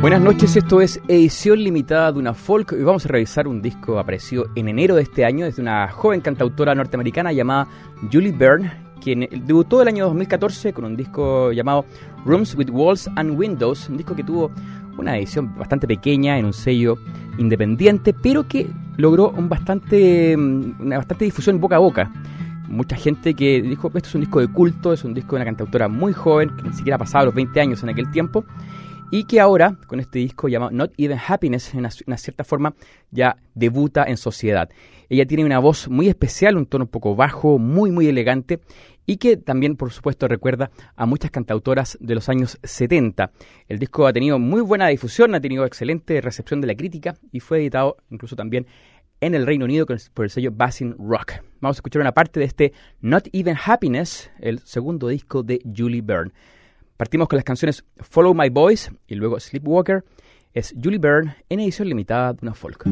Buenas noches, esto es edición limitada de una folk y vamos a revisar un disco aparecido en enero de este año desde una joven cantautora norteamericana llamada Julie Byrne, quien debutó el año 2014 con un disco llamado Rooms with Walls and Windows, un disco que tuvo una edición bastante pequeña en un sello independiente, pero que logró un bastante, una bastante difusión boca a boca. Mucha gente que dijo, esto es un disco de culto, es un disco de una cantautora muy joven, que ni siquiera ha pasado los 20 años en aquel tiempo, y que ahora, con este disco llamado Not Even Happiness, en una, cierta forma ya debuta en sociedad. Ella tiene una voz muy especial, un tono un poco bajo, muy, muy elegante, y que también, por supuesto, recuerda a muchas cantautoras de los años 70. El disco ha tenido muy buena difusión, ha tenido excelente recepción de la crítica y fue editado incluso también en el Reino Unido por el sello Basin Rock. Vamos a escuchar una parte de este Not Even Happiness, el segundo disco de Julie Byrne. Partimos con las canciones Follow My Voice y luego Sleepwalker. Es Julie Byrne en edición limitada de una folk.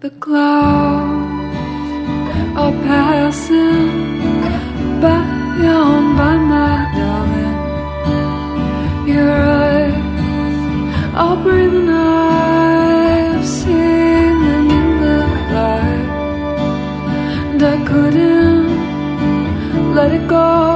The clouds are passing by on by my darling. Your eyes are breathing. I've seen them in the light, and I couldn't let it go.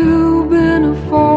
You've been a fool.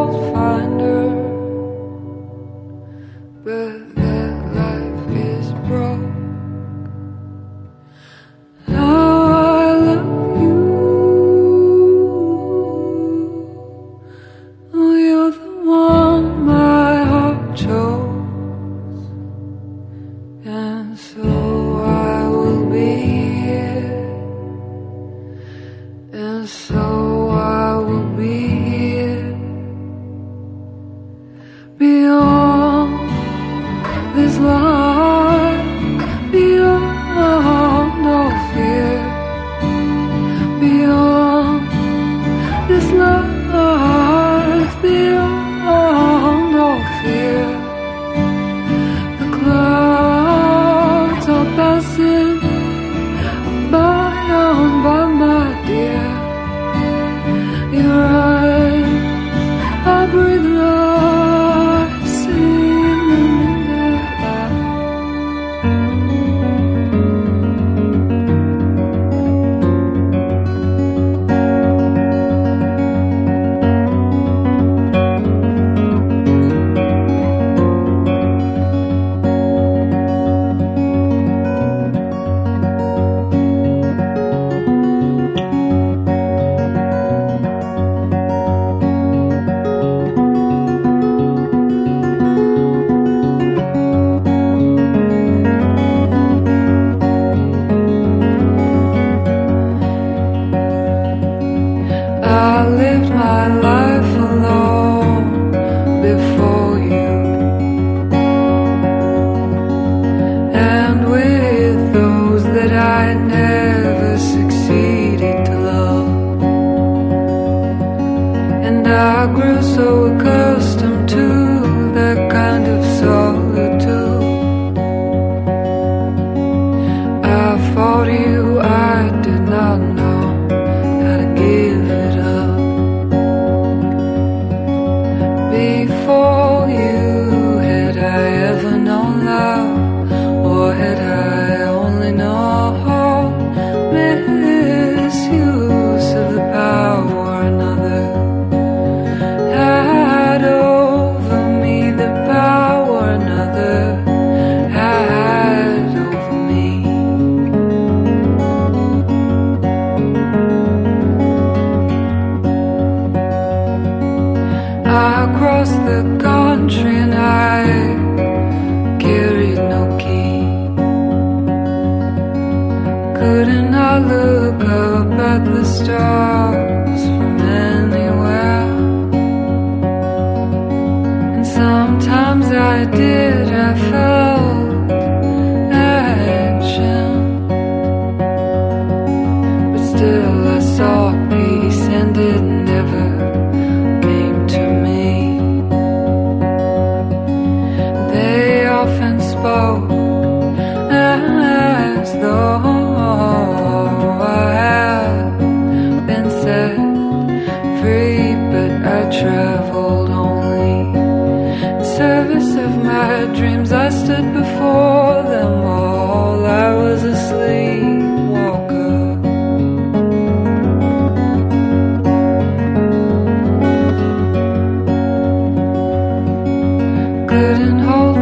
did I fall? couldn't hold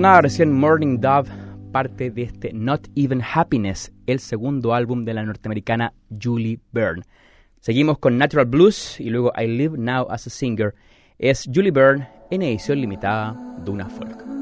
Sonaba recién Morning Dove, parte de este Not Even Happiness, el segundo álbum de la norteamericana Julie Byrne. Seguimos con Natural Blues y luego I Live Now as a Singer. Es Julie Byrne en edición limitada de una folk.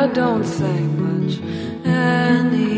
I don't say much anymore.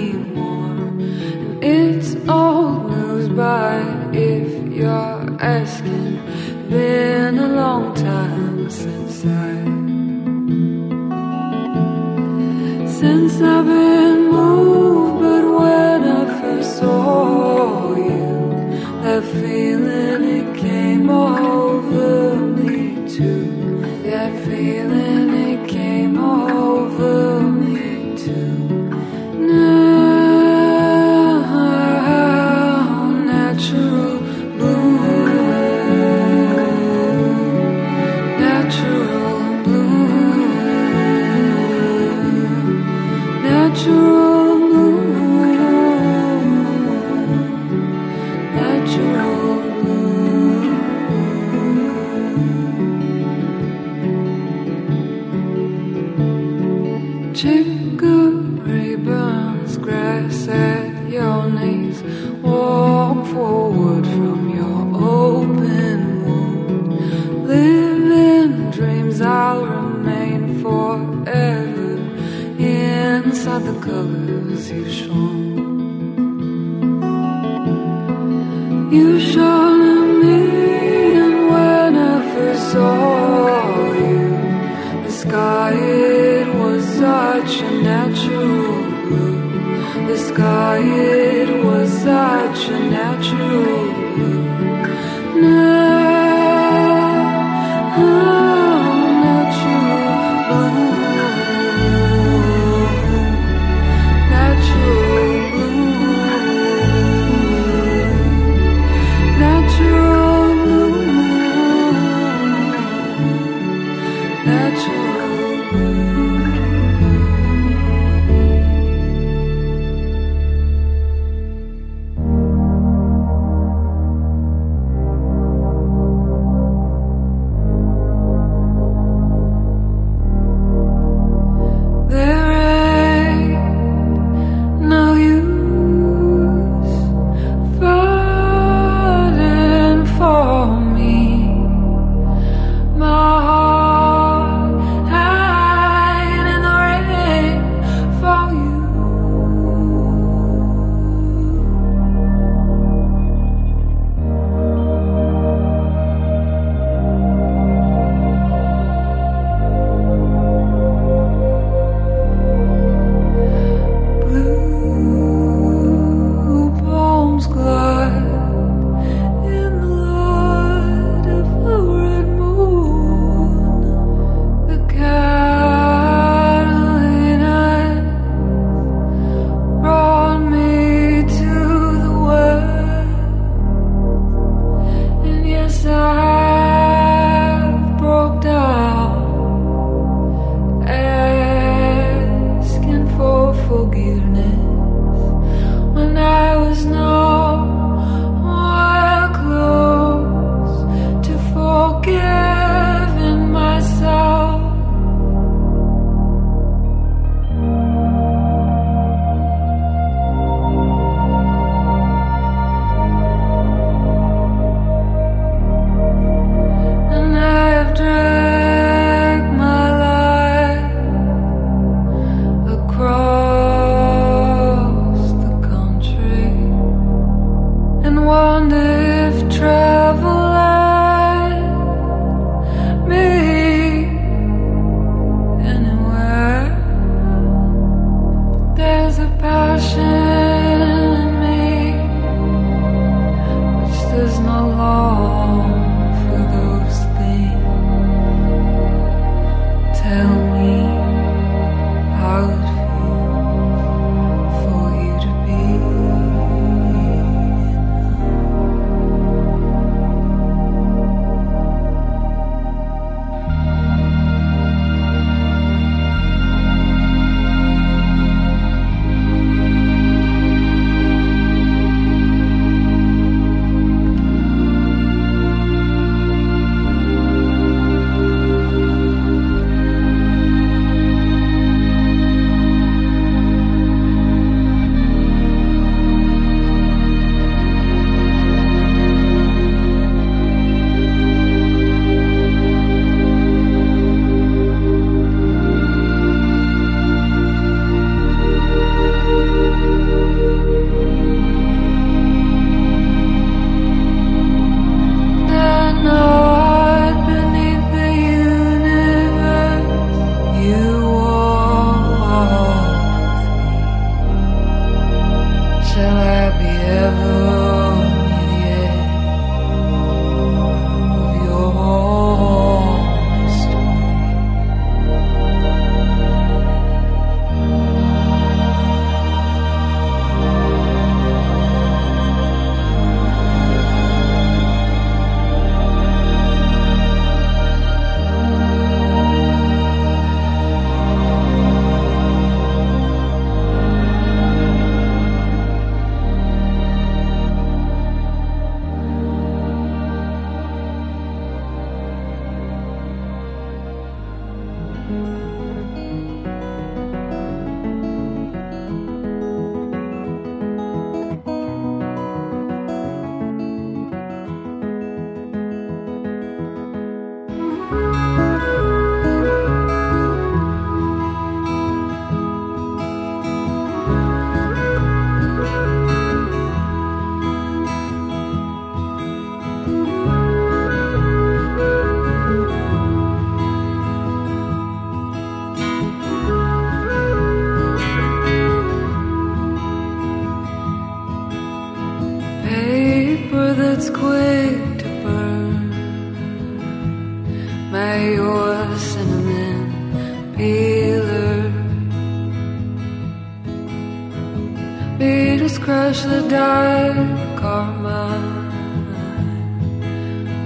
Beatles crush the dark karma.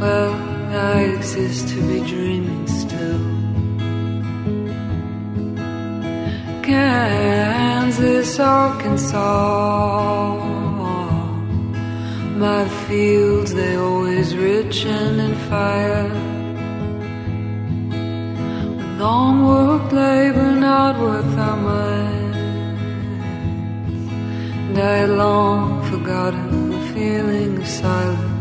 Well, I exist to be dreaming still. Kansas, Arkansas, my fields they always rich and in fire. Long work, labor not worth our money. And I had long forgotten the feeling of silence.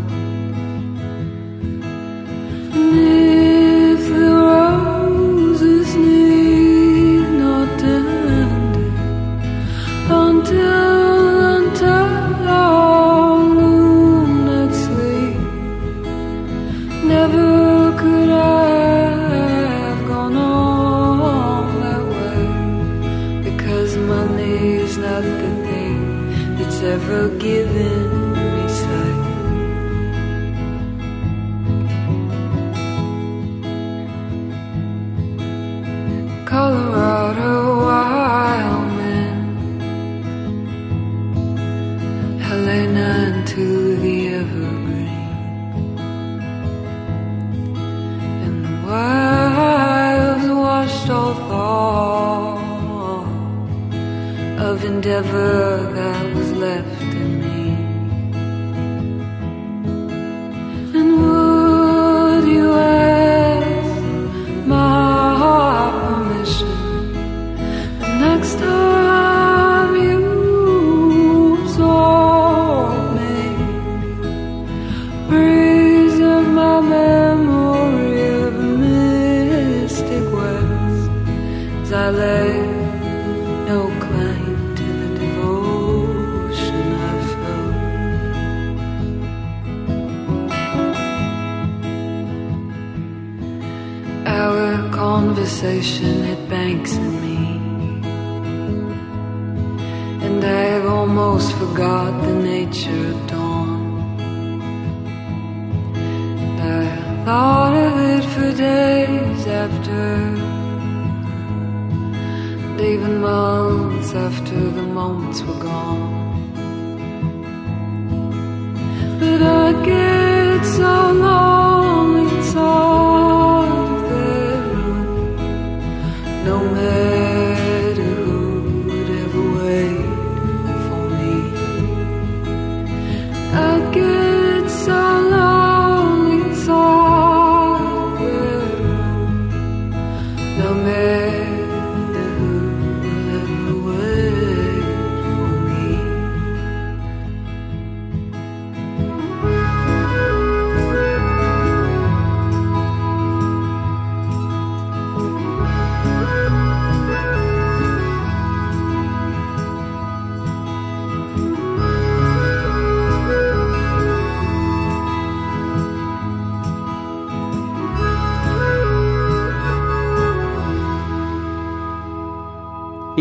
Thought of it for days after, even months after the moments were gone.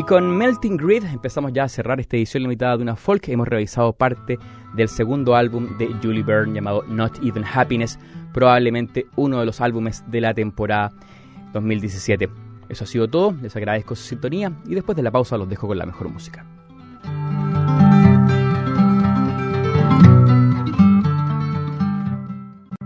Y con Melting Grid empezamos ya a cerrar esta edición limitada de una folk. Hemos revisado parte del segundo álbum de Julie Byrne llamado Not Even Happiness, probablemente uno de los álbumes de la temporada 2017. Eso ha sido todo, les agradezco su sintonía y después de la pausa los dejo con la mejor música.